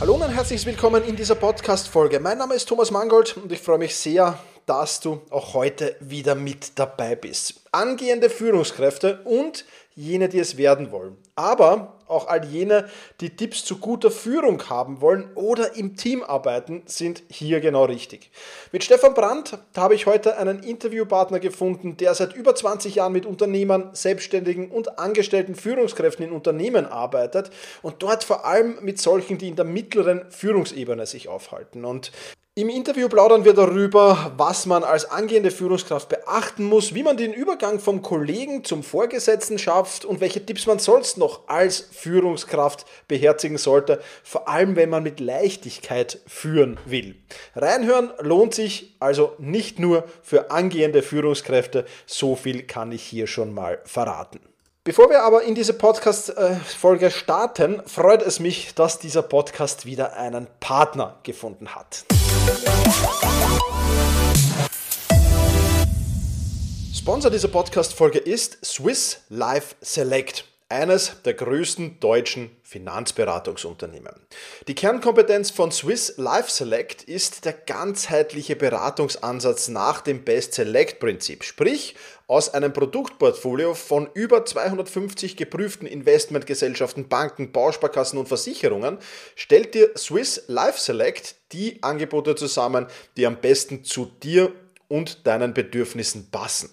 Hallo und herzlich willkommen in dieser Podcast-Folge. Mein Name ist Thomas Mangold und ich freue mich sehr, dass du auch heute wieder mit dabei bist. Angehende Führungskräfte und jene, die es werden wollen. Aber auch all jene, die Tipps zu guter Führung haben wollen oder im Team arbeiten, sind hier genau richtig. Mit Stefan Brandt habe ich heute einen Interviewpartner gefunden, der seit über 20 Jahren mit Unternehmern, Selbstständigen und angestellten Führungskräften in Unternehmen arbeitet und dort vor allem mit solchen, die in der mittleren Führungsebene sich aufhalten. Und im Interview plaudern wir darüber, was man als angehende Führungskraft beachten muss, wie man den Übergang vom Kollegen zum Vorgesetzten schafft und welche Tipps man sonst noch als Führungskraft beherzigen sollte, vor allem wenn man mit Leichtigkeit führen will. Reinhören lohnt sich also nicht nur für angehende Führungskräfte, so viel kann ich hier schon mal verraten. Bevor wir aber in diese Podcast-Folge starten, freut es mich, dass dieser Podcast wieder einen Partner gefunden hat. Sponsor dieser Podcast-Folge ist Swiss Life Select eines der größten deutschen Finanzberatungsunternehmen. Die Kernkompetenz von Swiss Life Select ist der ganzheitliche Beratungsansatz nach dem Best Select Prinzip, sprich aus einem Produktportfolio von über 250 geprüften Investmentgesellschaften, Banken, Bausparkassen und Versicherungen stellt dir Swiss Life Select die Angebote zusammen, die am besten zu dir und deinen Bedürfnissen passen.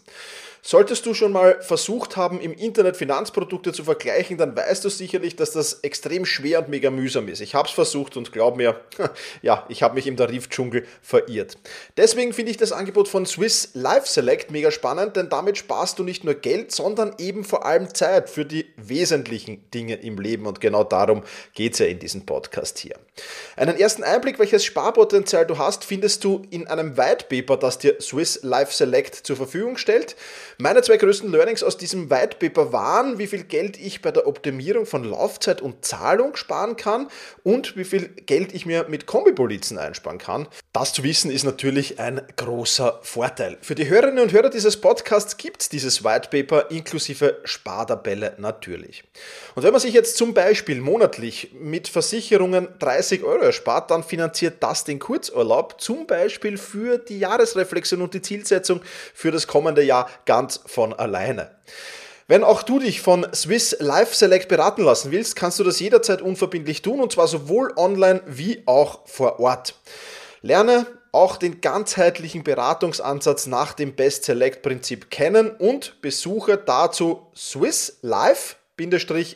Solltest du schon mal versucht haben, im Internet Finanzprodukte zu vergleichen, dann weißt du sicherlich, dass das extrem schwer und mega mühsam ist. Ich habe es versucht und glaub mir, ja, ich habe mich im Tarifdschungel verirrt. Deswegen finde ich das Angebot von Swiss Life Select mega spannend, denn damit sparst du nicht nur Geld, sondern eben vor allem Zeit für die wesentlichen Dinge im Leben und genau darum geht es ja in diesem Podcast hier. Einen ersten Einblick, welches Sparpotenzial du hast, findest du in einem White Paper, das dir Swiss Life Select zur Verfügung stellt. Meine zwei größten Learnings aus diesem White Paper waren, wie viel Geld ich bei der Optimierung von Laufzeit und Zahlung sparen kann und wie viel Geld ich mir mit Kombipolizen einsparen kann. Das zu wissen ist natürlich ein großer Vorteil. Für die Hörerinnen und Hörer dieses Podcasts gibt es dieses White Paper inklusive Spartabelle natürlich. Und wenn man sich jetzt zum Beispiel monatlich mit Versicherungen 30 Euro erspart, dann finanziert das den Kurzurlaub zum Beispiel für die Jahresreflexion und die Zielsetzung für das kommende Jahr ganz von alleine. Wenn auch du dich von Swiss Life Select beraten lassen willst, kannst du das jederzeit unverbindlich tun und zwar sowohl online wie auch vor Ort. Lerne auch den ganzheitlichen Beratungsansatz nach dem Best Select Prinzip kennen und besuche dazu Swiss Life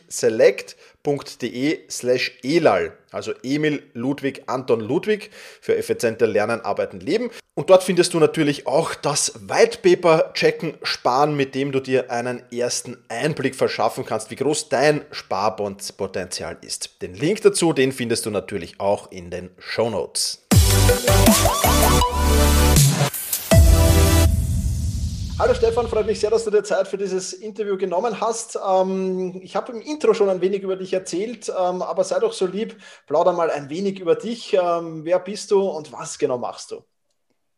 select.de slash elal, also Emil Ludwig Anton Ludwig für effizienter Lernen, Arbeiten, Leben. Und dort findest du natürlich auch das White Paper Checken Sparen, mit dem du dir einen ersten Einblick verschaffen kannst, wie groß dein Sparpotenzial ist. Den Link dazu, den findest du natürlich auch in den Show Notes. Hallo Stefan, freut mich sehr, dass du dir Zeit für dieses Interview genommen hast. Ähm, ich habe im Intro schon ein wenig über dich erzählt, ähm, aber sei doch so lieb, plauder mal ein wenig über dich. Ähm, wer bist du und was genau machst du?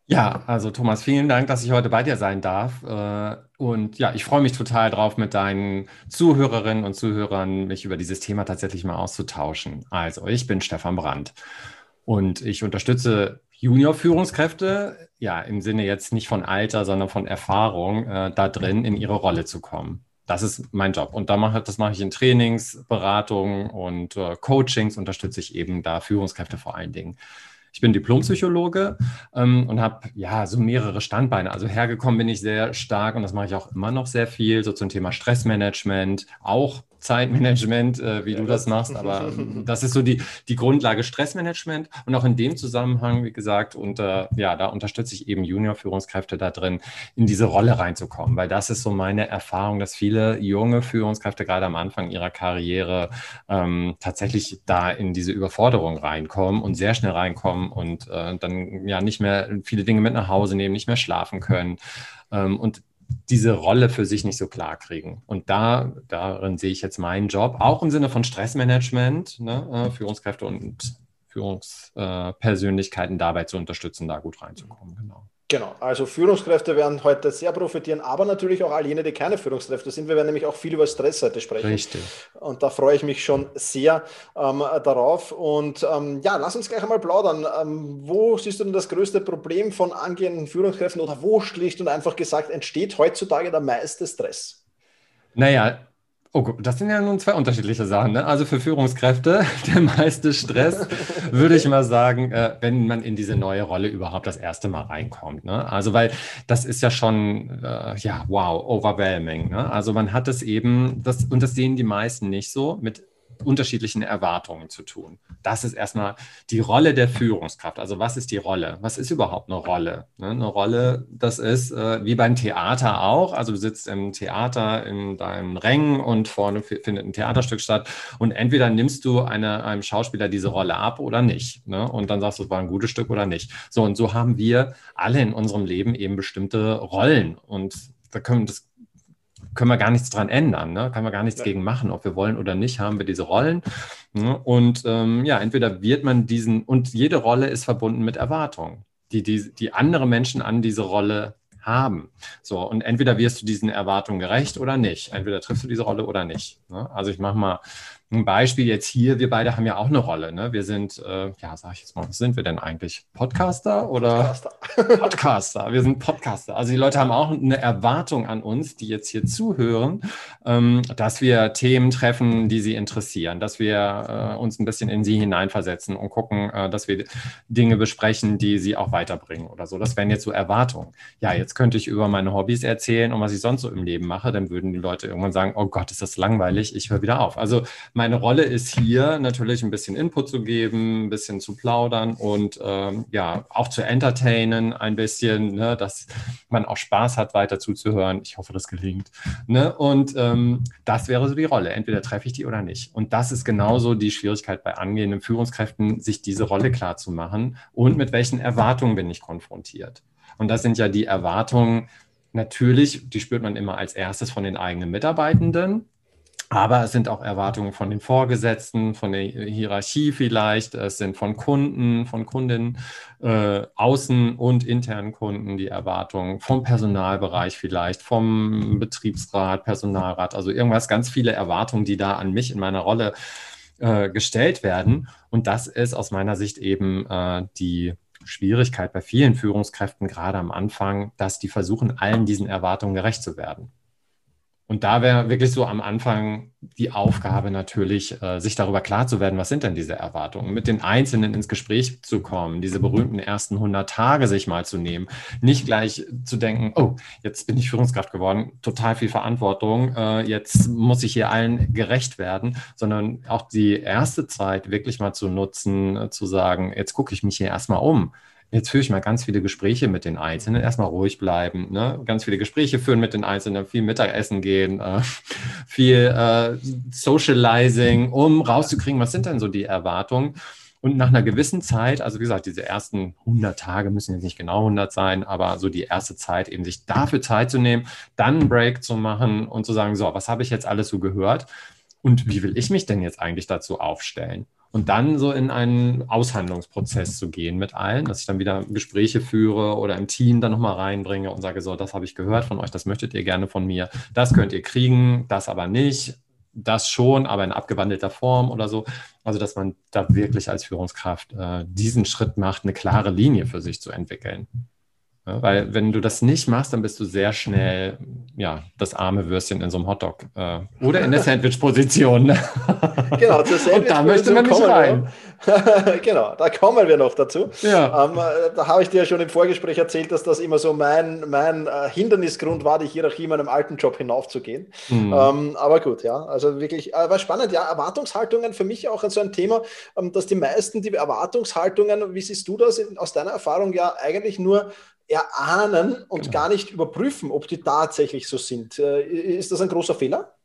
Ja, also Thomas, vielen Dank, dass ich heute bei dir sein darf. Äh, und ja, ich freue mich total drauf, mit deinen Zuhörerinnen und Zuhörern mich über dieses Thema tatsächlich mal auszutauschen. Also, ich bin Stefan Brandt und ich unterstütze Junior-Führungskräfte, ja, im Sinne jetzt nicht von Alter, sondern von Erfahrung, äh, da drin in ihre Rolle zu kommen. Das ist mein Job. Und da mache, das mache ich in Trainings, Beratungen und äh, Coachings, unterstütze ich eben da Führungskräfte vor allen Dingen. Ich bin Diplompsychologe ähm, und habe ja so mehrere Standbeine. Also hergekommen bin ich sehr stark und das mache ich auch immer noch sehr viel, so zum Thema Stressmanagement, auch Zeitmanagement, äh, wie ja, du das machst, aber das ist so die, die Grundlage Stressmanagement und auch in dem Zusammenhang, wie gesagt, und äh, ja, da unterstütze ich eben Junior-Führungskräfte da drin, in diese Rolle reinzukommen, weil das ist so meine Erfahrung, dass viele junge Führungskräfte gerade am Anfang ihrer Karriere ähm, tatsächlich da in diese Überforderung reinkommen und sehr schnell reinkommen und äh, dann ja nicht mehr viele Dinge mit nach Hause nehmen, nicht mehr schlafen können. Ähm, und diese Rolle für sich nicht so klar kriegen. Und da, darin sehe ich jetzt meinen Job, auch im Sinne von Stressmanagement, ne, äh, Führungskräfte und Führungspersönlichkeiten dabei zu unterstützen, da gut reinzukommen. Genau. Genau, also Führungskräfte werden heute sehr profitieren, aber natürlich auch all jene, die keine Führungskräfte sind. Wir werden nämlich auch viel über Stress heute sprechen. Richtig. Und da freue ich mich schon sehr ähm, darauf. Und ähm, ja, lass uns gleich einmal plaudern. Ähm, wo siehst du denn das größte Problem von angehenden Führungskräften oder wo schlicht und einfach gesagt entsteht heutzutage der meiste Stress? Naja, Oh, das sind ja nun zwei unterschiedliche Sachen. Ne? Also für Führungskräfte der meiste Stress, würde ich mal sagen, äh, wenn man in diese neue Rolle überhaupt das erste Mal reinkommt. Ne? Also weil das ist ja schon, äh, ja, wow, overwhelming. Ne? Also man hat es eben, das, und das sehen die meisten nicht so, mit unterschiedlichen Erwartungen zu tun. Das ist erstmal die Rolle der Führungskraft. Also was ist die Rolle? Was ist überhaupt eine Rolle? Ne, eine Rolle, das ist äh, wie beim Theater auch. Also du sitzt im Theater in deinem Rängen und vorne findet ein Theaterstück statt und entweder nimmst du eine, einem Schauspieler diese Rolle ab oder nicht. Ne? Und dann sagst du, es war ein gutes Stück oder nicht. So, und so haben wir alle in unserem Leben eben bestimmte Rollen und da können das können wir gar nichts dran ändern, ne? kann man gar nichts ja. gegen machen, ob wir wollen oder nicht, haben wir diese Rollen. Ne? Und ähm, ja, entweder wird man diesen, und jede Rolle ist verbunden mit Erwartungen, die, die, die andere Menschen an diese Rolle haben. So, und entweder wirst du diesen Erwartungen gerecht oder nicht. Entweder triffst du diese Rolle oder nicht. Ne? Also ich mache mal ein Beispiel jetzt hier, wir beide haben ja auch eine Rolle. Ne? Wir sind, äh, ja, sag ich jetzt mal, was sind wir denn eigentlich? Podcaster oder? Podcaster. Podcaster. Wir sind Podcaster. Also die Leute haben auch eine Erwartung an uns, die jetzt hier zuhören, ähm, dass wir Themen treffen, die sie interessieren, dass wir äh, uns ein bisschen in sie hineinversetzen und gucken, äh, dass wir Dinge besprechen, die sie auch weiterbringen oder so. Das wären jetzt so Erwartungen. Ja, jetzt könnte ich über meine Hobbys erzählen und was ich sonst so im Leben mache, dann würden die Leute irgendwann sagen, oh Gott, ist das langweilig, ich höre wieder auf. Also meine Rolle ist hier natürlich ein bisschen Input zu geben, ein bisschen zu plaudern und ähm, ja, auch zu entertainen ein bisschen, ne, dass man auch Spaß hat, weiter zuzuhören. Ich hoffe, das gelingt. Ne? Und ähm, das wäre so die Rolle. Entweder treffe ich die oder nicht. Und das ist genauso die Schwierigkeit bei angehenden Führungskräften, sich diese Rolle klar zu machen und mit welchen Erwartungen bin ich konfrontiert. Und das sind ja die Erwartungen, natürlich, die spürt man immer als erstes von den eigenen Mitarbeitenden. Aber es sind auch Erwartungen von den Vorgesetzten, von der Hierarchie vielleicht, es sind von Kunden, von Kundinnen, äh, außen- und internen Kunden die Erwartungen, vom Personalbereich vielleicht, vom Betriebsrat, Personalrat, also irgendwas, ganz viele Erwartungen, die da an mich in meiner Rolle äh, gestellt werden. Und das ist aus meiner Sicht eben äh, die Schwierigkeit bei vielen Führungskräften, gerade am Anfang, dass die versuchen, allen diesen Erwartungen gerecht zu werden. Und da wäre wirklich so am Anfang die Aufgabe natürlich, äh, sich darüber klar zu werden, was sind denn diese Erwartungen, mit den Einzelnen ins Gespräch zu kommen, diese berühmten ersten 100 Tage sich mal zu nehmen, nicht gleich zu denken, oh, jetzt bin ich Führungskraft geworden, total viel Verantwortung, äh, jetzt muss ich hier allen gerecht werden, sondern auch die erste Zeit wirklich mal zu nutzen, äh, zu sagen, jetzt gucke ich mich hier erstmal um Jetzt führe ich mal ganz viele Gespräche mit den Einzelnen. Erstmal ruhig bleiben, ne? ganz viele Gespräche führen mit den Einzelnen, viel Mittagessen gehen, äh, viel äh, Socializing, um rauszukriegen, was sind denn so die Erwartungen. Und nach einer gewissen Zeit, also wie gesagt, diese ersten 100 Tage müssen jetzt nicht genau 100 sein, aber so die erste Zeit, eben sich dafür Zeit zu nehmen, dann einen Break zu machen und zu sagen, so, was habe ich jetzt alles so gehört und wie will ich mich denn jetzt eigentlich dazu aufstellen? Und dann so in einen Aushandlungsprozess zu gehen mit allen, dass ich dann wieder Gespräche führe oder im Team dann nochmal reinbringe und sage, so, das habe ich gehört von euch, das möchtet ihr gerne von mir, das könnt ihr kriegen, das aber nicht, das schon, aber in abgewandelter Form oder so. Also, dass man da wirklich als Führungskraft äh, diesen Schritt macht, eine klare Linie für sich zu entwickeln. Ja, weil wenn du das nicht machst, dann bist du sehr schnell ja, das arme Würstchen in so einem Hotdog äh, oder in der Sandwich-Position. genau, zur Sandwich Und da möchte man nicht rein. genau, da kommen wir noch dazu. Ja. Ähm, äh, da habe ich dir ja schon im Vorgespräch erzählt, dass das immer so mein, mein äh, Hindernisgrund war, die Hierarchie in meinem alten Job hinaufzugehen. Mhm. Ähm, aber gut, ja, also wirklich, äh, war spannend. Ja, Erwartungshaltungen für mich auch so ein Thema, ähm, dass die meisten die Erwartungshaltungen, wie siehst du das aus deiner Erfahrung, ja eigentlich nur erahnen und genau. gar nicht überprüfen, ob die tatsächlich so sind. Äh, ist das ein großer Fehler?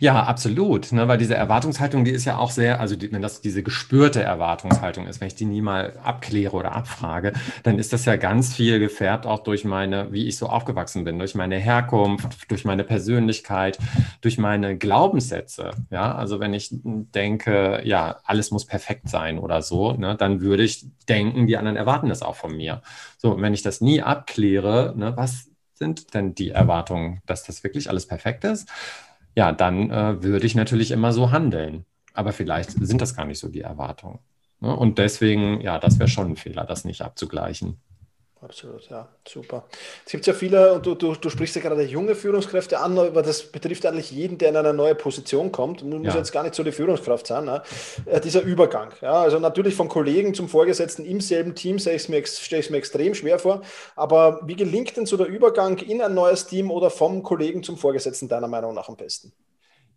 Ja, absolut. Ne, weil diese Erwartungshaltung, die ist ja auch sehr, also die, wenn das diese gespürte Erwartungshaltung ist, wenn ich die nie mal abkläre oder abfrage, dann ist das ja ganz viel gefärbt auch durch meine, wie ich so aufgewachsen bin, durch meine Herkunft, durch meine Persönlichkeit, durch meine Glaubenssätze. Ja, also wenn ich denke, ja, alles muss perfekt sein oder so, ne, dann würde ich denken, die anderen erwarten das auch von mir. So, wenn ich das nie abkläre, ne, was sind denn die Erwartungen, dass das wirklich alles perfekt ist? Ja, dann äh, würde ich natürlich immer so handeln. Aber vielleicht sind das gar nicht so die Erwartungen. Ne? Und deswegen, ja, das wäre schon ein Fehler, das nicht abzugleichen. Absolut, ja, super. Es gibt ja viele, und du, du, du sprichst ja gerade junge Führungskräfte an, aber das betrifft eigentlich jeden, der in eine neue Position kommt. Muss ja. jetzt gar nicht so die Führungskraft sein. Ne? Äh, dieser Übergang. Ja, also natürlich von Kollegen zum Vorgesetzten im selben Team stelle ich es mir, mir extrem schwer vor. Aber wie gelingt denn so der Übergang in ein neues Team oder vom Kollegen zum Vorgesetzten deiner Meinung nach am besten?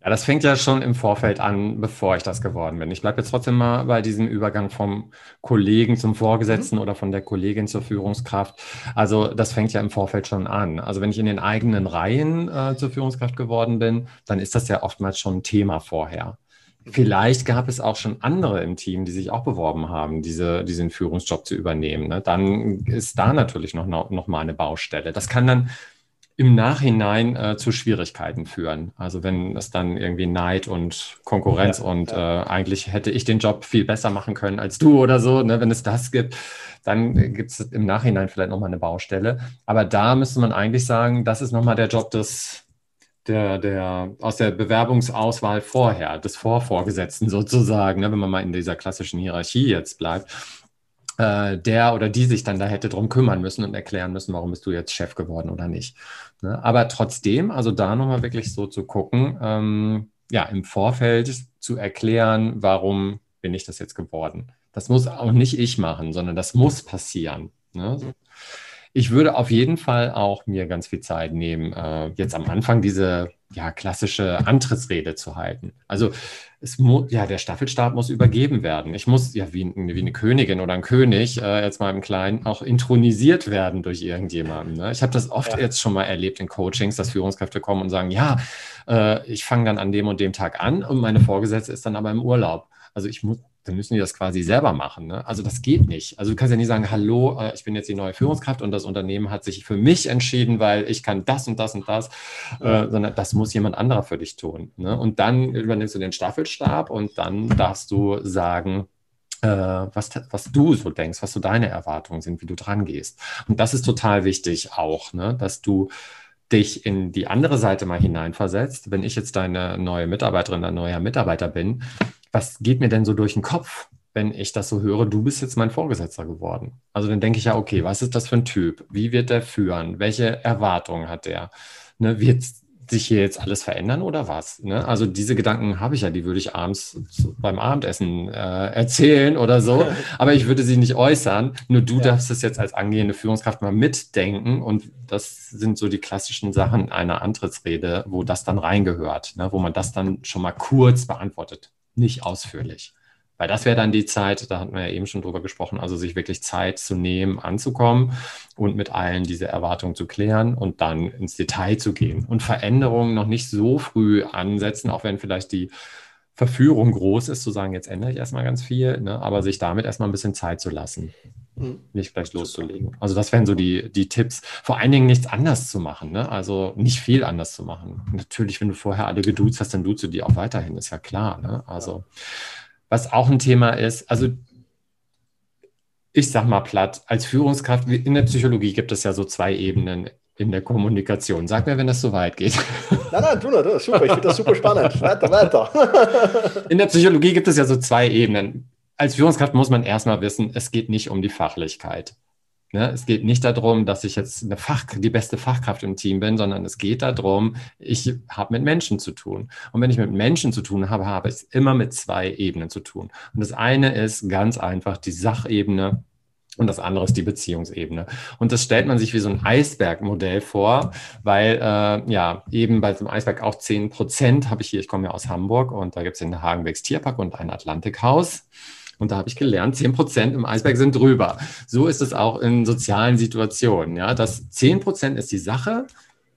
Ja, das fängt ja schon im Vorfeld an, bevor ich das geworden bin. Ich bleibe jetzt trotzdem mal bei diesem Übergang vom Kollegen zum Vorgesetzten mhm. oder von der Kollegin zur Führungskraft. Also das fängt ja im Vorfeld schon an. Also wenn ich in den eigenen Reihen äh, zur Führungskraft geworden bin, dann ist das ja oftmals schon ein Thema vorher. Vielleicht gab es auch schon andere im Team, die sich auch beworben haben, diese, diesen Führungsjob zu übernehmen. Ne? Dann ist da natürlich noch, noch mal eine Baustelle. Das kann dann im Nachhinein äh, zu Schwierigkeiten führen. Also wenn es dann irgendwie Neid und Konkurrenz ja, und ja. Äh, eigentlich hätte ich den Job viel besser machen können als du oder so, ne? wenn es das gibt, dann gibt es im Nachhinein vielleicht nochmal eine Baustelle. Aber da müsste man eigentlich sagen, das ist nochmal der Job des, der, der, aus der Bewerbungsauswahl vorher, des Vorvorgesetzten sozusagen, ne? wenn man mal in dieser klassischen Hierarchie jetzt bleibt äh, der oder die sich dann da hätte drum kümmern müssen und erklären müssen, warum bist du jetzt Chef geworden oder nicht. Ne? Aber trotzdem, also da nochmal wirklich so zu gucken, ähm, ja, im Vorfeld zu erklären, warum bin ich das jetzt geworden. Das muss auch nicht ich machen, sondern das muss passieren. Ne? Ich würde auf jeden Fall auch mir ganz viel Zeit nehmen, äh, jetzt am Anfang diese ja, klassische Antrittsrede zu halten. Also es muss, ja, der Staffelstab muss übergeben werden. Ich muss ja wie, wie eine Königin oder ein König, äh, jetzt mal im Kleinen, auch intronisiert werden durch irgendjemanden. Ne? Ich habe das oft ja. jetzt schon mal erlebt in Coachings, dass Führungskräfte kommen und sagen, ja, äh, ich fange dann an dem und dem Tag an und meine Vorgesetzte ist dann aber im Urlaub. Also ich muss, dann müssen die das quasi selber machen. Ne? Also das geht nicht. Also du kannst ja nicht sagen, hallo, äh, ich bin jetzt die neue Führungskraft und das Unternehmen hat sich für mich entschieden, weil ich kann das und das und das, äh, sondern das muss jemand anderer für dich tun. Ne? Und dann übernimmst du den Staffelstab und dann darfst du sagen, äh, was, was du so denkst, was so deine Erwartungen sind, wie du dran gehst. Und das ist total wichtig auch, ne? dass du dich in die andere Seite mal hineinversetzt. Wenn ich jetzt deine neue Mitarbeiterin, dein neuer Mitarbeiter bin, was geht mir denn so durch den Kopf, wenn ich das so höre, du bist jetzt mein Vorgesetzter geworden? Also dann denke ich ja, okay, was ist das für ein Typ? Wie wird der führen? Welche Erwartungen hat der? Ne, wird sich hier jetzt alles verändern oder was? Ne? Also diese Gedanken habe ich ja, die würde ich abends beim Abendessen äh, erzählen oder so, aber ich würde sie nicht äußern. Nur du ja. darfst es jetzt als angehende Führungskraft mal mitdenken und das sind so die klassischen Sachen einer Antrittsrede, wo das dann reingehört, ne? wo man das dann schon mal kurz beantwortet nicht ausführlich. Weil das wäre dann die Zeit, da hatten wir ja eben schon drüber gesprochen, also sich wirklich Zeit zu nehmen, anzukommen und mit allen diese Erwartungen zu klären und dann ins Detail zu gehen und Veränderungen noch nicht so früh ansetzen, auch wenn vielleicht die Verführung groß ist, zu sagen, jetzt ändere ich erstmal ganz viel, ne, aber sich damit erstmal ein bisschen Zeit zu lassen. Mhm. Nicht gleich loszulegen. Also das wären so die, die Tipps. Vor allen Dingen nichts anders zu machen. Ne? Also nicht viel anders zu machen. Natürlich, wenn du vorher alle geduzt hast, dann duzt du die auch weiterhin, ist ja klar. Ne? Also was auch ein Thema ist, also ich sag mal platt, als Führungskraft, in der Psychologie gibt es ja so zwei Ebenen in der Kommunikation. Sag mir, wenn das so weit geht. Nein, nein, nur, du, super, ich finde das super spannend. Weiter, weiter. In der Psychologie gibt es ja so zwei Ebenen als Führungskraft muss man erstmal wissen, es geht nicht um die Fachlichkeit. Ne? Es geht nicht darum, dass ich jetzt eine Fach, die beste Fachkraft im Team bin, sondern es geht darum, ich habe mit Menschen zu tun. Und wenn ich mit Menschen zu tun habe, habe ich es immer mit zwei Ebenen zu tun. Und das eine ist ganz einfach die Sachebene, und das andere ist die Beziehungsebene. Und das stellt man sich wie so ein Eisbergmodell vor, weil äh, ja eben bei so einem Eisberg auch 10 Prozent habe ich hier, ich komme ja aus Hamburg und da gibt es den Hagenbecks Tierpark und ein Atlantikhaus. Und da habe ich gelernt, 10 Prozent im Eisberg sind drüber. So ist es auch in sozialen Situationen. Ja, das 10 Prozent ist die Sache,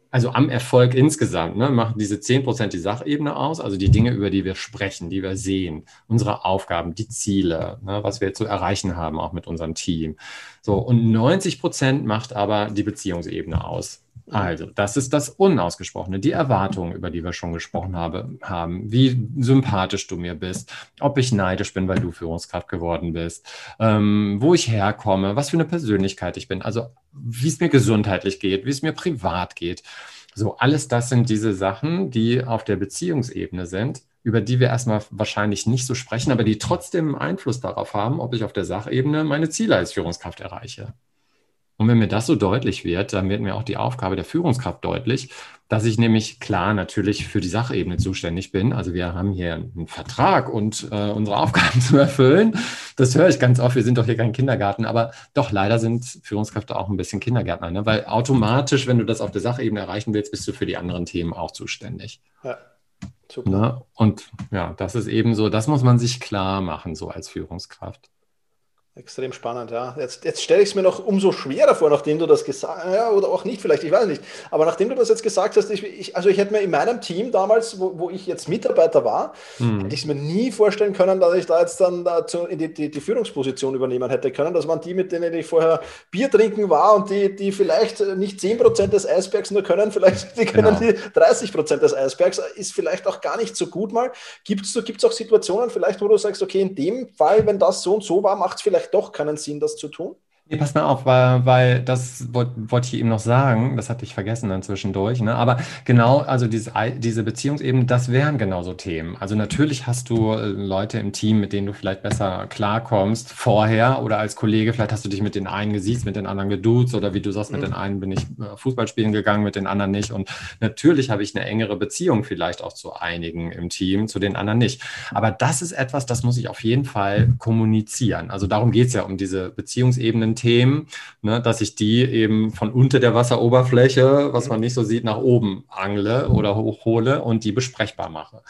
also am Erfolg insgesamt, ne, machen diese 10% die Sachebene aus, also die Dinge, über die wir sprechen, die wir sehen, unsere Aufgaben, die Ziele, ne, was wir zu erreichen haben, auch mit unserem Team. So, und 90% macht aber die Beziehungsebene aus. Also, das ist das Unausgesprochene, die Erwartungen, über die wir schon gesprochen habe, haben, wie sympathisch du mir bist, ob ich neidisch bin, weil du Führungskraft geworden bist, ähm, wo ich herkomme, was für eine Persönlichkeit ich bin, also wie es mir gesundheitlich geht, wie es mir privat geht. So, alles das sind diese Sachen, die auf der Beziehungsebene sind, über die wir erstmal wahrscheinlich nicht so sprechen, aber die trotzdem Einfluss darauf haben, ob ich auf der Sachebene meine Ziele als Führungskraft erreiche. Und wenn mir das so deutlich wird, dann wird mir auch die Aufgabe der Führungskraft deutlich, dass ich nämlich klar natürlich für die Sachebene zuständig bin. Also wir haben hier einen Vertrag und äh, unsere Aufgaben zu erfüllen. Das höre ich ganz oft. Wir sind doch hier kein Kindergarten, aber doch leider sind Führungskräfte auch ein bisschen Kindergärtner, ne? weil automatisch, wenn du das auf der Sachebene erreichen willst, bist du für die anderen Themen auch zuständig. Ja. Super. Ne? Und ja, das ist eben so, das muss man sich klar machen, so als Führungskraft. Extrem spannend, ja. Jetzt, jetzt stelle ich es mir noch umso schwerer vor, nachdem du das gesagt hast, ja, oder auch nicht, vielleicht, ich weiß nicht. Aber nachdem du das jetzt gesagt hast, ich, ich, also ich hätte mir in meinem Team damals, wo, wo ich jetzt Mitarbeiter war, hm. hätte ich es mir nie vorstellen können, dass ich da jetzt dann dazu in die, die, die, Führungsposition übernehmen hätte können. Das waren die, mit denen ich vorher Bier trinken war und die, die vielleicht nicht 10% des Eisbergs nur können, vielleicht die können genau. die 30% des Eisbergs, ist vielleicht auch gar nicht so gut mal. Gibt es auch Situationen vielleicht, wo du sagst, okay, in dem Fall, wenn das so und so war, macht es vielleicht vielleicht doch keinen Sinn, das zu tun? Nee, pass mal auf, weil, weil das wollte wollt ich eben noch sagen, das hatte ich vergessen dann zwischendurch, ne? aber genau, also diese, diese Beziehungsebene, das wären genauso Themen. Also natürlich hast du äh, Leute im Team, mit denen du vielleicht besser klarkommst vorher oder als Kollege, vielleicht hast du dich mit den einen gesiezt, mit den anderen geduzt oder wie du sagst, mit mhm. den einen bin ich äh, Fußball spielen gegangen, mit den anderen nicht und natürlich habe ich eine engere Beziehung vielleicht auch zu einigen im Team, zu den anderen nicht. Aber das ist etwas, das muss ich auf jeden Fall kommunizieren. Also darum geht es ja um diese Beziehungsebenen Themen, ne, dass ich die eben von unter der Wasseroberfläche, was man nicht so sieht, nach oben angle oder hochhole und die besprechbar mache.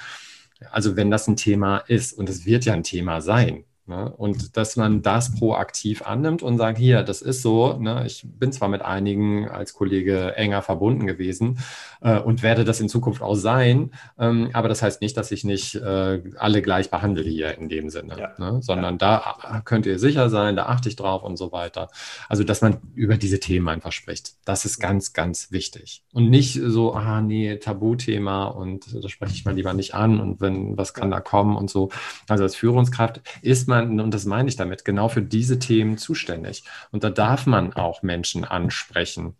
Also wenn das ein Thema ist, und es wird ja ein Thema sein, Ne? Und dass man das proaktiv annimmt und sagt, hier, das ist so, ne? ich bin zwar mit einigen als Kollege enger verbunden gewesen äh, und werde das in Zukunft auch sein, ähm, aber das heißt nicht, dass ich nicht äh, alle gleich behandle hier in dem Sinne, ja. ne? sondern ja. da könnt ihr sicher sein, da achte ich drauf und so weiter. Also, dass man über diese Themen einfach spricht, das ist ganz, ganz wichtig. Und nicht so, ah, nee, Tabuthema und das spreche ich mal lieber nicht an und wenn, was kann da kommen und so. Also als Führungskraft ist man man, und das meine ich damit, genau für diese Themen zuständig. Und da darf man auch Menschen ansprechen.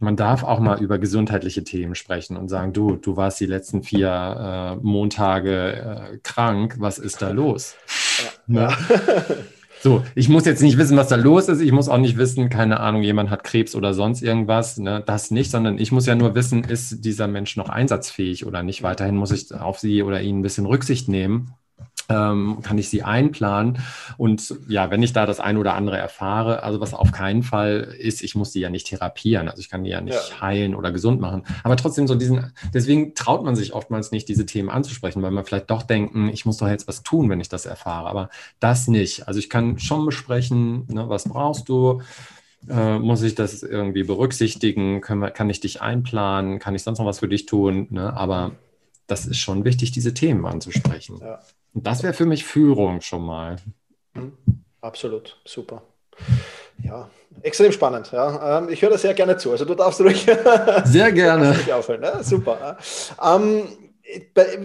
Man darf auch mal über gesundheitliche Themen sprechen und sagen, du, du warst die letzten vier äh, Montage äh, krank, was ist da los? Ja. So, ich muss jetzt nicht wissen, was da los ist. Ich muss auch nicht wissen, keine Ahnung, jemand hat Krebs oder sonst irgendwas. Ne? Das nicht, sondern ich muss ja nur wissen, ist dieser Mensch noch einsatzfähig oder nicht. Weiterhin muss ich auf sie oder ihn ein bisschen Rücksicht nehmen ähm, kann ich sie einplanen. Und ja, wenn ich da das eine oder andere erfahre, also was auf keinen Fall ist, ich muss die ja nicht therapieren, also ich kann die ja nicht ja. heilen oder gesund machen. Aber trotzdem so diesen, deswegen traut man sich oftmals nicht, diese Themen anzusprechen, weil man vielleicht doch denken, ich muss doch jetzt was tun, wenn ich das erfahre. Aber das nicht. Also ich kann schon besprechen, ne, was brauchst du? Äh, muss ich das irgendwie berücksichtigen? Wir, kann ich dich einplanen? Kann ich sonst noch was für dich tun? Ne? Aber das ist schon wichtig, diese Themen anzusprechen. Ja. Und das wäre für mich Führung schon mal. Mhm. Absolut, super. Ja, extrem spannend. Ja. Ähm, ich höre da sehr gerne zu. Also du darfst ruhig. Sehr gerne. Aufhören, ja, super. Ähm,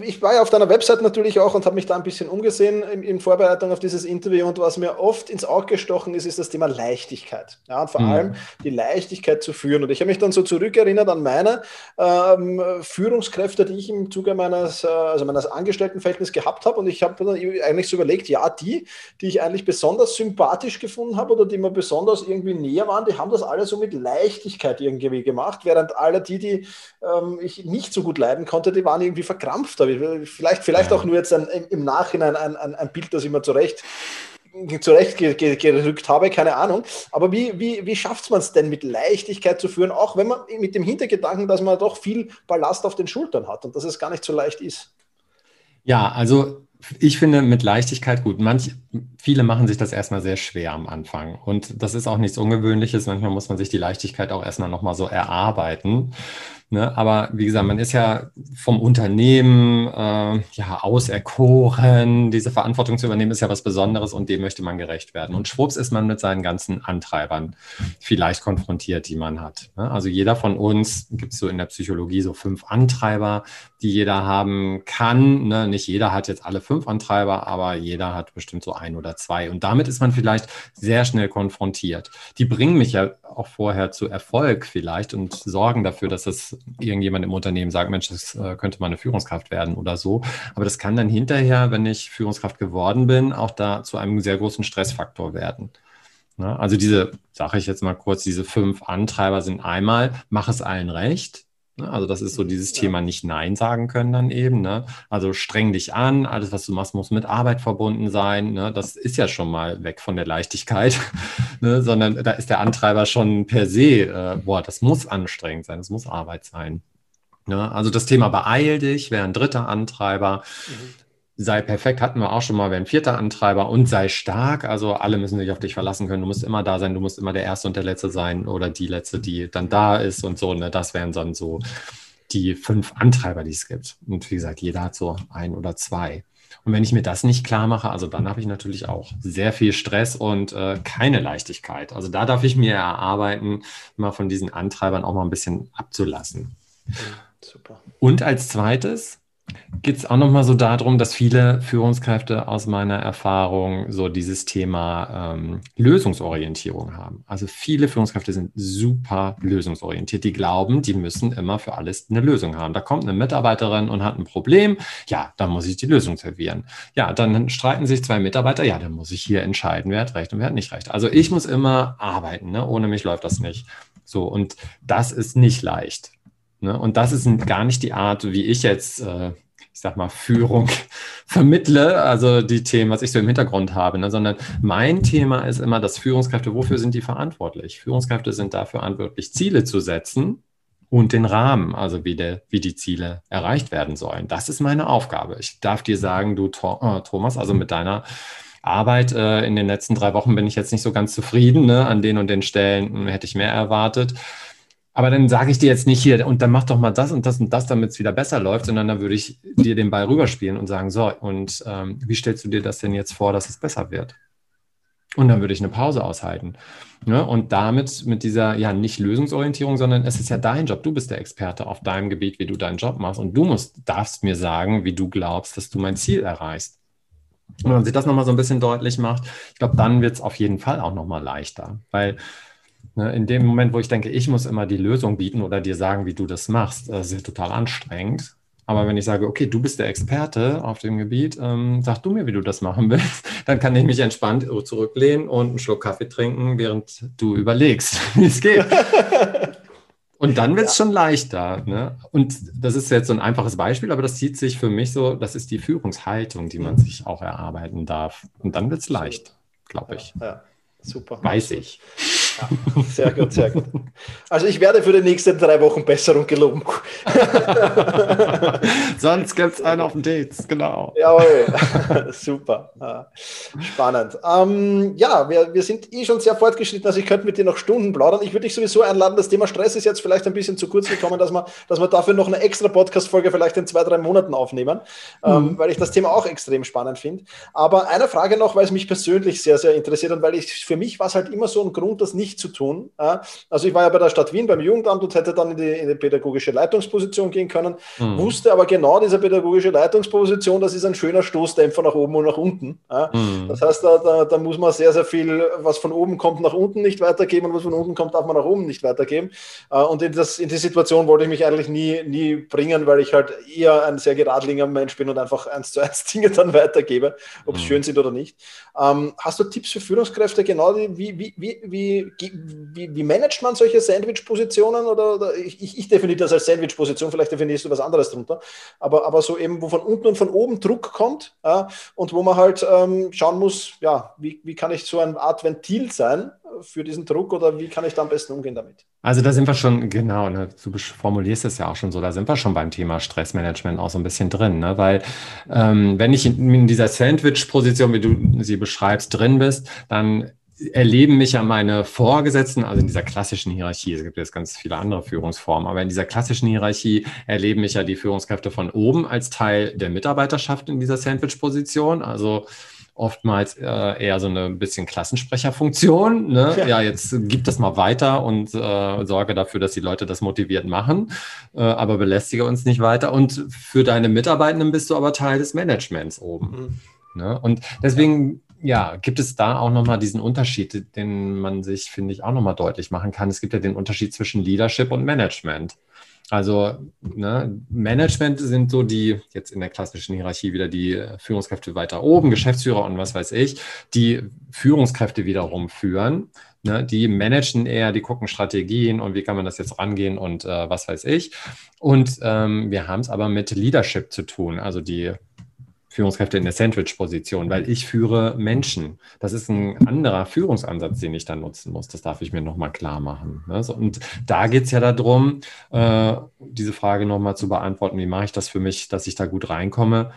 ich war ja auf deiner Website natürlich auch und habe mich da ein bisschen umgesehen in, in, Vorbereitung auf dieses Interview und was mir oft ins Auge gestochen ist, ist das Thema Leichtigkeit. Ja, und vor mhm. allem die Leichtigkeit zu führen. Und ich habe mich dann so zurückerinnert an meine ähm, Führungskräfte, die ich im Zuge meines, äh, also meines Angestelltenverhältnisses gehabt habe. Und ich habe dann eigentlich so überlegt, ja, die, die ich eigentlich besonders sympathisch gefunden habe oder die mir besonders irgendwie näher waren, die haben das alle so mit Leichtigkeit irgendwie gemacht, während alle die, die ähm, ich nicht so gut leiden konnte, die waren irgendwie verkrampft habe. Vielleicht, vielleicht ja. auch nur jetzt ein, im Nachhinein ein, ein, ein Bild, das ich mir zurecht gerückt habe, keine Ahnung. Aber wie, wie, wie schafft man es denn mit Leichtigkeit zu führen, auch wenn man mit dem Hintergedanken, dass man doch viel Ballast auf den Schultern hat und dass es gar nicht so leicht ist? Ja, also ich finde mit Leichtigkeit gut. Manch, viele machen sich das erstmal sehr schwer am Anfang. Und das ist auch nichts Ungewöhnliches. Manchmal muss man sich die Leichtigkeit auch erstmal nochmal so erarbeiten. Ne? Aber wie gesagt, man ist ja vom Unternehmen äh, ja auserkoren. Diese Verantwortung zu übernehmen ist ja was Besonderes und dem möchte man gerecht werden. Und schwupps ist man mit seinen ganzen Antreibern vielleicht konfrontiert, die man hat. Ne? Also jeder von uns gibt es so in der Psychologie so fünf Antreiber, die jeder haben kann. Ne? Nicht jeder hat jetzt alle fünf Antreiber, aber jeder hat bestimmt so ein oder zwei. Und damit ist man vielleicht sehr schnell konfrontiert. Die bringen mich ja auch vorher zu Erfolg vielleicht und sorgen dafür, dass es irgendjemand im Unternehmen sagt, Mensch, das äh, könnte mal eine Führungskraft werden oder so. Aber das kann dann hinterher, wenn ich Führungskraft geworden bin, auch da zu einem sehr großen Stressfaktor werden. Ne? Also diese, sage ich jetzt mal kurz, diese fünf Antreiber sind einmal, mach es allen recht. Ne? Also das ist so dieses ja. Thema nicht Nein sagen können dann eben. Ne? Also streng dich an, alles, was du machst, muss mit Arbeit verbunden sein. Ne? Das ist ja schon mal weg von der Leichtigkeit, ne? sondern da ist der Antreiber schon per se, äh, boah, das muss anstrengend sein, das muss Arbeit sein. Ne? Also das Thema beeil dich wäre ein dritter Antreiber. Mhm sei perfekt, hatten wir auch schon mal, wäre ein vierter Antreiber und sei stark. Also alle müssen sich auf dich verlassen können. Du musst immer da sein, du musst immer der Erste und der Letzte sein oder die Letzte, die dann da ist und so. Ne? Das wären dann so die fünf Antreiber, die es gibt. Und wie gesagt, jeder hat so ein oder zwei. Und wenn ich mir das nicht klar mache, also dann habe ich natürlich auch sehr viel Stress und äh, keine Leichtigkeit. Also da darf ich mir erarbeiten, mal von diesen Antreibern auch mal ein bisschen abzulassen. Super. Und als zweites, geht es auch nochmal so darum, dass viele Führungskräfte aus meiner Erfahrung so dieses Thema ähm, Lösungsorientierung haben. Also viele Führungskräfte sind super lösungsorientiert. Die glauben, die müssen immer für alles eine Lösung haben. Da kommt eine Mitarbeiterin und hat ein Problem. Ja, dann muss ich die Lösung servieren. Ja, dann streiten sich zwei Mitarbeiter. Ja, dann muss ich hier entscheiden, wer hat recht und wer hat nicht recht. Also ich muss immer arbeiten. Ne? Ohne mich läuft das nicht. So, und das ist nicht leicht. Ne? Und das ist gar nicht die Art, wie ich jetzt, äh, ich sag mal, Führung vermittle, also die Themen, was ich so im Hintergrund habe, ne? sondern mein Thema ist immer, dass Führungskräfte, wofür sind die verantwortlich? Führungskräfte sind dafür verantwortlich, Ziele zu setzen und den Rahmen, also wie, der, wie die Ziele erreicht werden sollen. Das ist meine Aufgabe. Ich darf dir sagen, du äh, Thomas, also mit deiner Arbeit äh, in den letzten drei Wochen bin ich jetzt nicht so ganz zufrieden. Ne? An den und den Stellen hm, hätte ich mehr erwartet. Aber dann sage ich dir jetzt nicht hier, und dann mach doch mal das und das und das, damit es wieder besser läuft, sondern dann würde ich dir den Ball rüberspielen und sagen, so, und ähm, wie stellst du dir das denn jetzt vor, dass es besser wird? Und dann würde ich eine Pause aushalten. Ne? Und damit mit dieser, ja, nicht Lösungsorientierung, sondern es ist ja dein Job. Du bist der Experte auf deinem Gebiet, wie du deinen Job machst. Und du musst, darfst mir sagen, wie du glaubst, dass du mein Ziel erreichst. Und wenn man sich das nochmal so ein bisschen deutlich macht, ich glaube, dann wird es auf jeden Fall auch nochmal leichter. Weil in dem Moment, wo ich denke, ich muss immer die Lösung bieten oder dir sagen, wie du das machst, das ist ja total anstrengend. Aber wenn ich sage, okay, du bist der Experte auf dem Gebiet, ähm, sag du mir, wie du das machen willst, dann kann ich mich entspannt zurücklehnen und einen Schluck Kaffee trinken, während du überlegst, wie es geht. Und dann wird es ja. schon leichter. Ne? Und das ist jetzt so ein einfaches Beispiel, aber das zieht sich für mich so, das ist die Führungshaltung, die man sich auch erarbeiten darf. Und dann wird es leicht, glaube ich. Ja, ja, super. Weiß ich. Ja, sehr gut, sehr gut. Also ich werde für die nächsten drei Wochen Besserung geloben. Sonst gibt es einen auf dem Dates, genau. Jawohl, super. Spannend. Ähm, ja, wir, wir sind eh schon sehr fortgeschritten, also ich könnte mit dir noch Stunden plaudern. Ich würde dich sowieso einladen, das Thema Stress ist jetzt vielleicht ein bisschen zu kurz gekommen, dass wir, dass wir dafür noch eine extra Podcast-Folge vielleicht in zwei, drei Monaten aufnehmen, ähm, mhm. ähm, weil ich das Thema auch extrem spannend finde. Aber eine Frage noch, weil es mich persönlich sehr, sehr interessiert und weil ich für mich war es halt immer so ein Grund, das nicht nicht zu tun. Also ich war ja bei der Stadt Wien beim Jugendamt und hätte dann in die, in die pädagogische Leitungsposition gehen können, mhm. wusste aber genau diese pädagogische Leitungsposition, das ist ein schöner Stoßdämpfer nach oben und nach unten. Mhm. Das heißt, da, da, da, muss man sehr, sehr viel, was von oben kommt, nach unten nicht weitergeben und was von unten kommt, darf man nach oben nicht weitergeben. Äh, und in, das, in die Situation wollte ich mich eigentlich nie, nie bringen, weil ich halt eher ein sehr geradliniger Mensch bin und einfach eins zu eins Dinge dann weitergebe, ob es mhm. schön sind oder nicht. Ähm, hast du Tipps für Führungskräfte, genau wie, wie, wie, wie wie, wie managt man solche Sandwich-Positionen? Oder, oder, ich, ich definiere das als Sandwich-Position, vielleicht definierst du was anderes drunter. Aber, aber so eben, wo von unten und von oben Druck kommt ja, und wo man halt ähm, schauen muss, ja, wie, wie kann ich so eine Art Ventil sein für diesen Druck oder wie kann ich da am besten umgehen damit? Also da sind wir schon, genau, ne, du formulierst es ja auch schon so, da sind wir schon beim Thema Stressmanagement auch so ein bisschen drin, ne? weil ähm, wenn ich in, in dieser Sandwich-Position, wie du sie beschreibst, drin bist, dann erleben mich ja meine Vorgesetzten, also in dieser klassischen Hierarchie, es gibt jetzt ganz viele andere Führungsformen, aber in dieser klassischen Hierarchie erleben mich ja die Führungskräfte von oben als Teil der Mitarbeiterschaft in dieser Sandwich-Position. Also oftmals äh, eher so eine bisschen Klassensprecherfunktion. Ne? Ja. ja. jetzt gib das mal weiter und äh, sorge dafür, dass die Leute das motiviert machen, äh, aber belästige uns nicht weiter. Und für deine Mitarbeitenden bist du aber Teil des Managements oben. Mhm. Ne? Und deswegen ja, gibt es da auch nochmal diesen Unterschied, den man sich, finde ich, auch nochmal deutlich machen kann. Es gibt ja den Unterschied zwischen Leadership und Management. Also ne, Management sind so die, jetzt in der klassischen Hierarchie wieder die Führungskräfte weiter oben, Geschäftsführer und was weiß ich, die Führungskräfte wiederum führen. Ne, die managen eher, die gucken Strategien und wie kann man das jetzt rangehen und äh, was weiß ich. Und ähm, wir haben es aber mit Leadership zu tun, also die Führungskräfte in der Sandwich-Position, weil ich führe Menschen. Das ist ein anderer Führungsansatz, den ich dann nutzen muss. Das darf ich mir nochmal klar machen. Ne? Und da geht es ja darum, äh, diese Frage nochmal zu beantworten, wie mache ich das für mich, dass ich da gut reinkomme.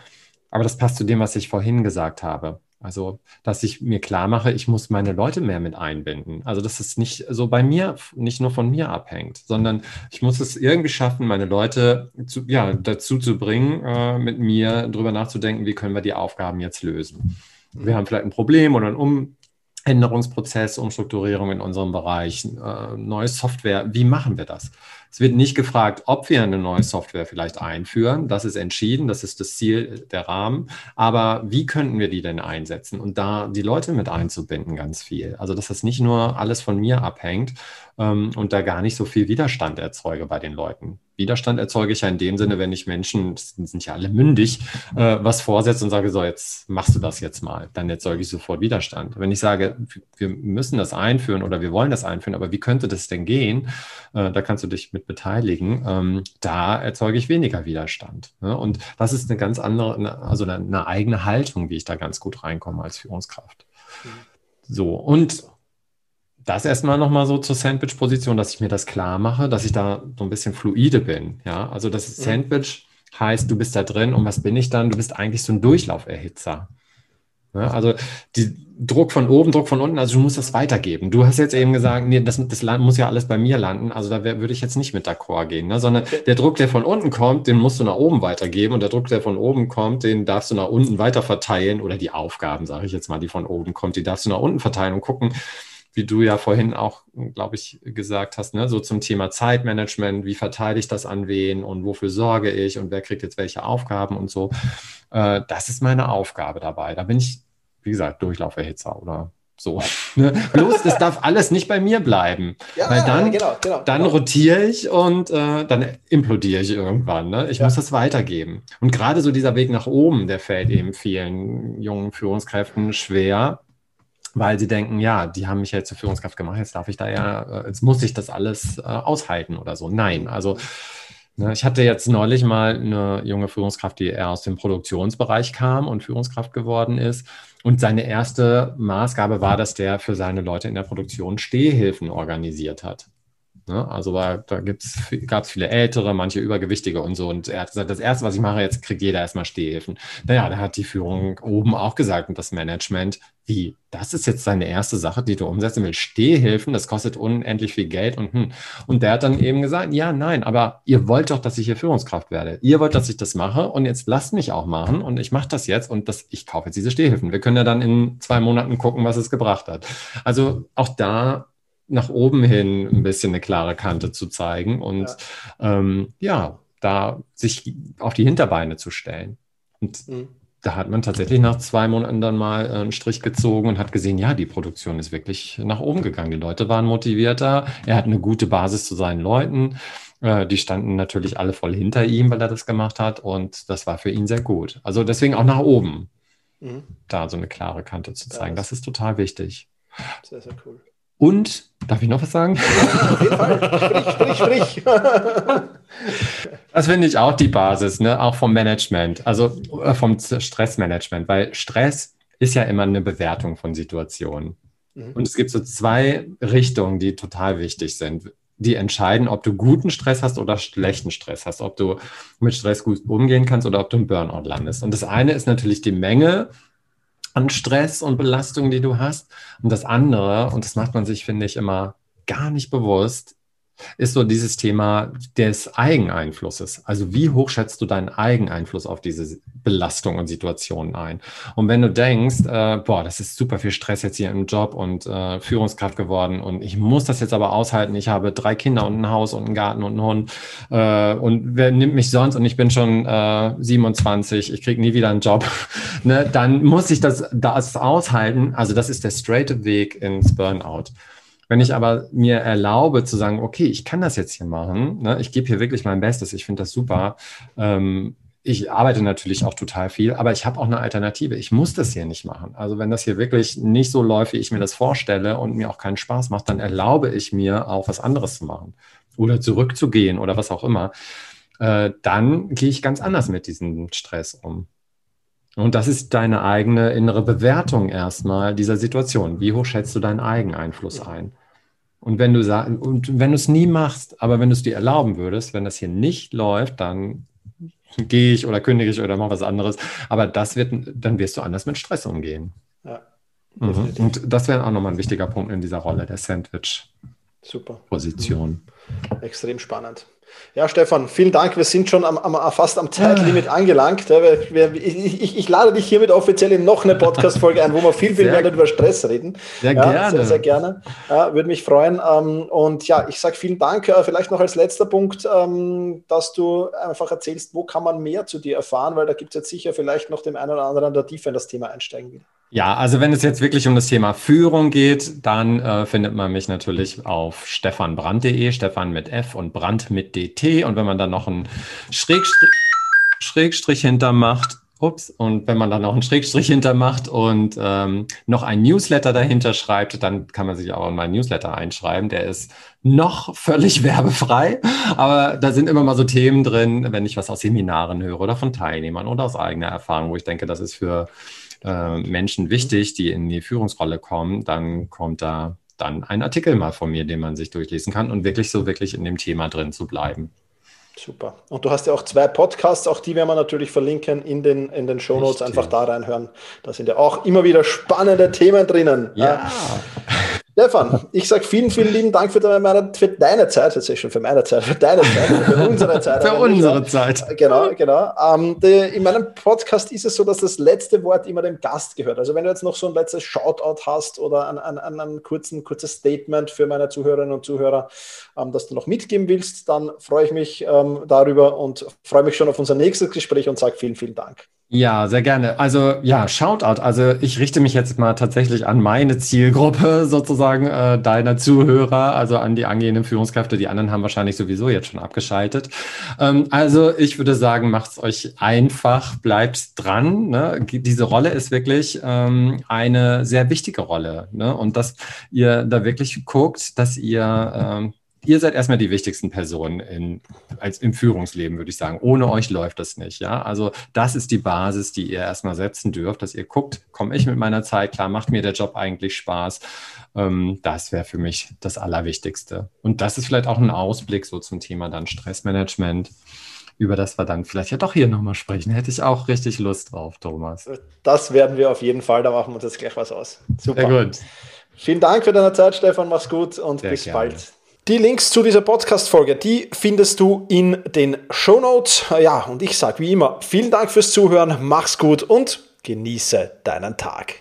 Aber das passt zu dem, was ich vorhin gesagt habe. Also, dass ich mir klar mache, ich muss meine Leute mehr mit einbinden. Also, dass es nicht so bei mir, nicht nur von mir abhängt, sondern ich muss es irgendwie schaffen, meine Leute zu, ja, dazu zu bringen, äh, mit mir darüber nachzudenken, wie können wir die Aufgaben jetzt lösen. Wir haben vielleicht ein Problem oder ein um Änderungsprozess, Umstrukturierung in unserem Bereich, äh, neue Software. Wie machen wir das? Es wird nicht gefragt, ob wir eine neue Software vielleicht einführen. Das ist entschieden, das ist das Ziel, der Rahmen. Aber wie könnten wir die denn einsetzen? Und da die Leute mit einzubinden, ganz viel. Also, dass das nicht nur alles von mir abhängt ähm, und da gar nicht so viel Widerstand erzeuge bei den Leuten. Widerstand erzeuge ich ja in dem Sinne, wenn ich Menschen, das sind ja alle mündig, äh, was vorsetze und sage, so, jetzt machst du das jetzt mal. Dann erzeuge ich sofort Widerstand. Wenn ich sage, wir müssen das einführen oder wir wollen das einführen, aber wie könnte das denn gehen? Äh, da kannst du dich mit beteiligen. Ähm, da erzeuge ich weniger Widerstand. Ne? Und das ist eine ganz andere, also eine, eine eigene Haltung, wie ich da ganz gut reinkomme als Führungskraft. Mhm. So, und das erstmal nochmal so zur Sandwich-Position, dass ich mir das klar mache, dass ich da so ein bisschen fluide bin. Ja, also das mhm. Sandwich heißt, du bist da drin und was bin ich dann? Du bist eigentlich so ein Durchlauferhitzer. Ja, also die, Druck von oben, Druck von unten, also du musst das weitergeben. Du hast jetzt eben gesagt, nee, das, das muss ja alles bei mir landen, also da wär, würde ich jetzt nicht mit d'accord gehen, ne? sondern der Druck, der von unten kommt, den musst du nach oben weitergeben und der Druck, der von oben kommt, den darfst du nach unten weiter verteilen oder die Aufgaben, sage ich jetzt mal, die von oben kommt, die darfst du nach unten verteilen und gucken, wie du ja vorhin auch, glaube ich, gesagt hast, ne, so zum Thema Zeitmanagement, wie verteile ich das an wen und wofür sorge ich und wer kriegt jetzt welche Aufgaben und so. Äh, das ist meine Aufgabe dabei. Da bin ich, wie gesagt, Durchlauferhitzer oder so. Ne? Bloß, das darf alles nicht bei mir bleiben. Ja, weil dann, genau, genau, dann genau. rotiere ich und äh, dann implodiere ich irgendwann. Ne? Ich ja. muss das weitergeben. Und gerade so dieser Weg nach oben, der fällt eben vielen jungen Führungskräften schwer, weil sie denken, ja, die haben mich ja jetzt zur Führungskraft gemacht, jetzt darf ich da ja, äh, jetzt muss ich das alles äh, aushalten oder so. Nein, also ne, ich hatte jetzt neulich mal eine junge Führungskraft, die eher aus dem Produktionsbereich kam und Führungskraft geworden ist. Und seine erste Maßgabe war, dass der für seine Leute in der Produktion Stehhilfen organisiert hat. Ne? Also war, da gab es viele Ältere, manche Übergewichtige und so. Und er hat gesagt, das Erste, was ich mache, jetzt kriegt jeder erstmal Stehhilfen. Naja, da hat die Führung oben auch gesagt und das Management, wie, das ist jetzt deine erste Sache, die du umsetzen willst. Stehhilfen, das kostet unendlich viel Geld. Und, hm. und der hat dann eben gesagt, ja, nein, aber ihr wollt doch, dass ich hier Führungskraft werde. Ihr wollt, dass ich das mache und jetzt lasst mich auch machen und ich mache das jetzt und das, ich kaufe jetzt diese Stehhilfen. Wir können ja dann in zwei Monaten gucken, was es gebracht hat. Also auch da nach oben hin ein bisschen eine klare Kante zu zeigen und ja, ähm, ja da sich auf die Hinterbeine zu stellen. Und mhm. da hat man tatsächlich nach zwei Monaten dann mal einen Strich gezogen und hat gesehen, ja, die Produktion ist wirklich nach oben gegangen. Die Leute waren motivierter, er hat eine gute Basis zu seinen Leuten. Äh, die standen natürlich alle voll hinter ihm, weil er das gemacht hat und das war für ihn sehr gut. Also deswegen auch nach oben. Mhm. Da so eine klare Kante zu zeigen. das ist total wichtig. Sehr, sehr cool. Und, darf ich noch was sagen? Ja, auf jeden Fall. Sprich, sprich, sprich. das finde ich auch die Basis, ne? auch vom Management, also äh, vom Stressmanagement, weil Stress ist ja immer eine Bewertung von Situationen. Mhm. Und es gibt so zwei Richtungen, die total wichtig sind. Die entscheiden, ob du guten Stress hast oder schlechten Stress hast, ob du mit Stress gut umgehen kannst oder ob du im Burnout landest. Und das eine ist natürlich die Menge an Stress und Belastung, die du hast. Und das andere, und das macht man sich, finde ich, immer gar nicht bewusst, ist so dieses Thema des Eigeneinflusses. Also wie hoch schätzt du deinen Eigeneinfluss auf diese Belastung und Situationen ein? Und wenn du denkst, äh, boah, das ist super viel Stress jetzt hier im Job und äh, Führungskraft geworden und ich muss das jetzt aber aushalten, ich habe drei Kinder und ein Haus und einen Garten und einen Hund äh, und wer nimmt mich sonst und ich bin schon 27, äh, ich kriege nie wieder einen Job, ne? dann muss ich das, das aushalten. Also das ist der straight Weg ins Burnout. Wenn ich aber mir erlaube zu sagen, okay, ich kann das jetzt hier machen, ne, ich gebe hier wirklich mein Bestes, ich finde das super. Ähm, ich arbeite natürlich auch total viel, aber ich habe auch eine Alternative. Ich muss das hier nicht machen. Also wenn das hier wirklich nicht so läuft, wie ich mir das vorstelle und mir auch keinen Spaß macht, dann erlaube ich mir auch was anderes zu machen oder zurückzugehen oder was auch immer. Äh, dann gehe ich ganz anders mit diesem Stress um. Und das ist deine eigene innere Bewertung erstmal dieser Situation. Wie hoch schätzt du deinen Eigeneinfluss ein? Und wenn du und wenn du es nie machst, aber wenn du es dir erlauben würdest, wenn das hier nicht läuft, dann gehe ich oder kündige ich oder mache was anderes. Aber das wird, dann wirst du anders mit Stress umgehen. Ja, mhm. Und das wäre auch nochmal ein wichtiger Punkt in dieser Rolle der Sandwich-Position. Extrem spannend. Ja, Stefan, vielen Dank. Wir sind schon am, am, fast am Zeitlimit ja. angelangt. Ich, ich, ich, lade dich hiermit offiziell in noch eine Podcast-Folge ein, wo wir viel, viel sehr, mehr über Stress reden. Sehr ja, gerne. Sehr, sehr gerne. Ja, würde mich freuen. Ähm, und ja, ich sage vielen Dank. Äh, vielleicht noch als letzter Punkt, ähm, dass du einfach erzählst, wo kann man mehr zu dir erfahren, weil da gibt es jetzt sicher vielleicht noch dem einen oder anderen, der tiefer in das Thema einsteigen will. Ja, also wenn es jetzt wirklich um das Thema Führung geht, dann äh, findet man mich natürlich auf stefanbrand.de, Stefan mit F und Brand mit DT. Und wenn man dann noch einen Schrägstrich, Schrägstrich hintermacht, ups, und wenn man dann noch einen Schrägstrich hintermacht und ähm, noch ein Newsletter dahinter schreibt, dann kann man sich auch in meinen Newsletter einschreiben. Der ist noch völlig werbefrei, aber da sind immer mal so Themen drin, wenn ich was aus Seminaren höre oder von Teilnehmern oder aus eigener Erfahrung, wo ich denke, das ist für äh, Menschen wichtig, die in die Führungsrolle kommen, dann kommt da dann ein Artikel mal von mir, den man sich durchlesen kann und wirklich so wirklich in dem Thema drin zu bleiben. Super. Und du hast ja auch zwei Podcasts, auch die werden wir natürlich verlinken in den, in den Show Notes. Einfach da reinhören. Da sind ja auch immer wieder spannende Themen drinnen. Ja. Stefan, ich sage vielen, vielen lieben Dank für deine, für deine Zeit, jetzt ist schon für meine Zeit, für deine Zeit, für unsere Zeit. für unsere Zeit. Genau, genau. Ähm, die, in meinem Podcast ist es so, dass das letzte Wort immer dem Gast gehört. Also wenn du jetzt noch so ein letztes Shoutout hast oder ein, ein, ein, ein kurzen, kurzes Statement für meine Zuhörerinnen und Zuhörer, ähm, das du noch mitgeben willst, dann freue ich mich ähm, darüber und freue mich schon auf unser nächstes Gespräch und sage vielen, vielen Dank. Ja, sehr gerne. Also ja, Shoutout. Also ich richte mich jetzt mal tatsächlich an meine Zielgruppe sozusagen äh, deiner Zuhörer, also an die angehenden Führungskräfte. Die anderen haben wahrscheinlich sowieso jetzt schon abgeschaltet. Ähm, also ich würde sagen, macht's euch einfach, bleibt dran. Ne? Diese Rolle ist wirklich ähm, eine sehr wichtige Rolle. Ne? Und dass ihr da wirklich guckt, dass ihr ähm, ihr seid erstmal die wichtigsten Personen in, als im Führungsleben, würde ich sagen. Ohne euch läuft das nicht. Ja, also das ist die Basis, die ihr erstmal setzen dürft, dass ihr guckt, komme ich mit meiner Zeit klar, macht mir der Job eigentlich Spaß. Ähm, das wäre für mich das Allerwichtigste. Und das ist vielleicht auch ein Ausblick so zum Thema dann Stressmanagement über das wir dann vielleicht ja doch hier nochmal sprechen. Hätte ich auch richtig Lust drauf, Thomas. Das werden wir auf jeden Fall, da machen wir uns jetzt gleich was aus. Super. Sehr gut. Vielen Dank für deine Zeit, Stefan. Mach's gut und Sehr bis gerne. bald. Die Links zu dieser Podcast-Folge, die findest du in den Show Notes. Ja, und ich sage wie immer, vielen Dank fürs Zuhören, mach's gut und genieße deinen Tag.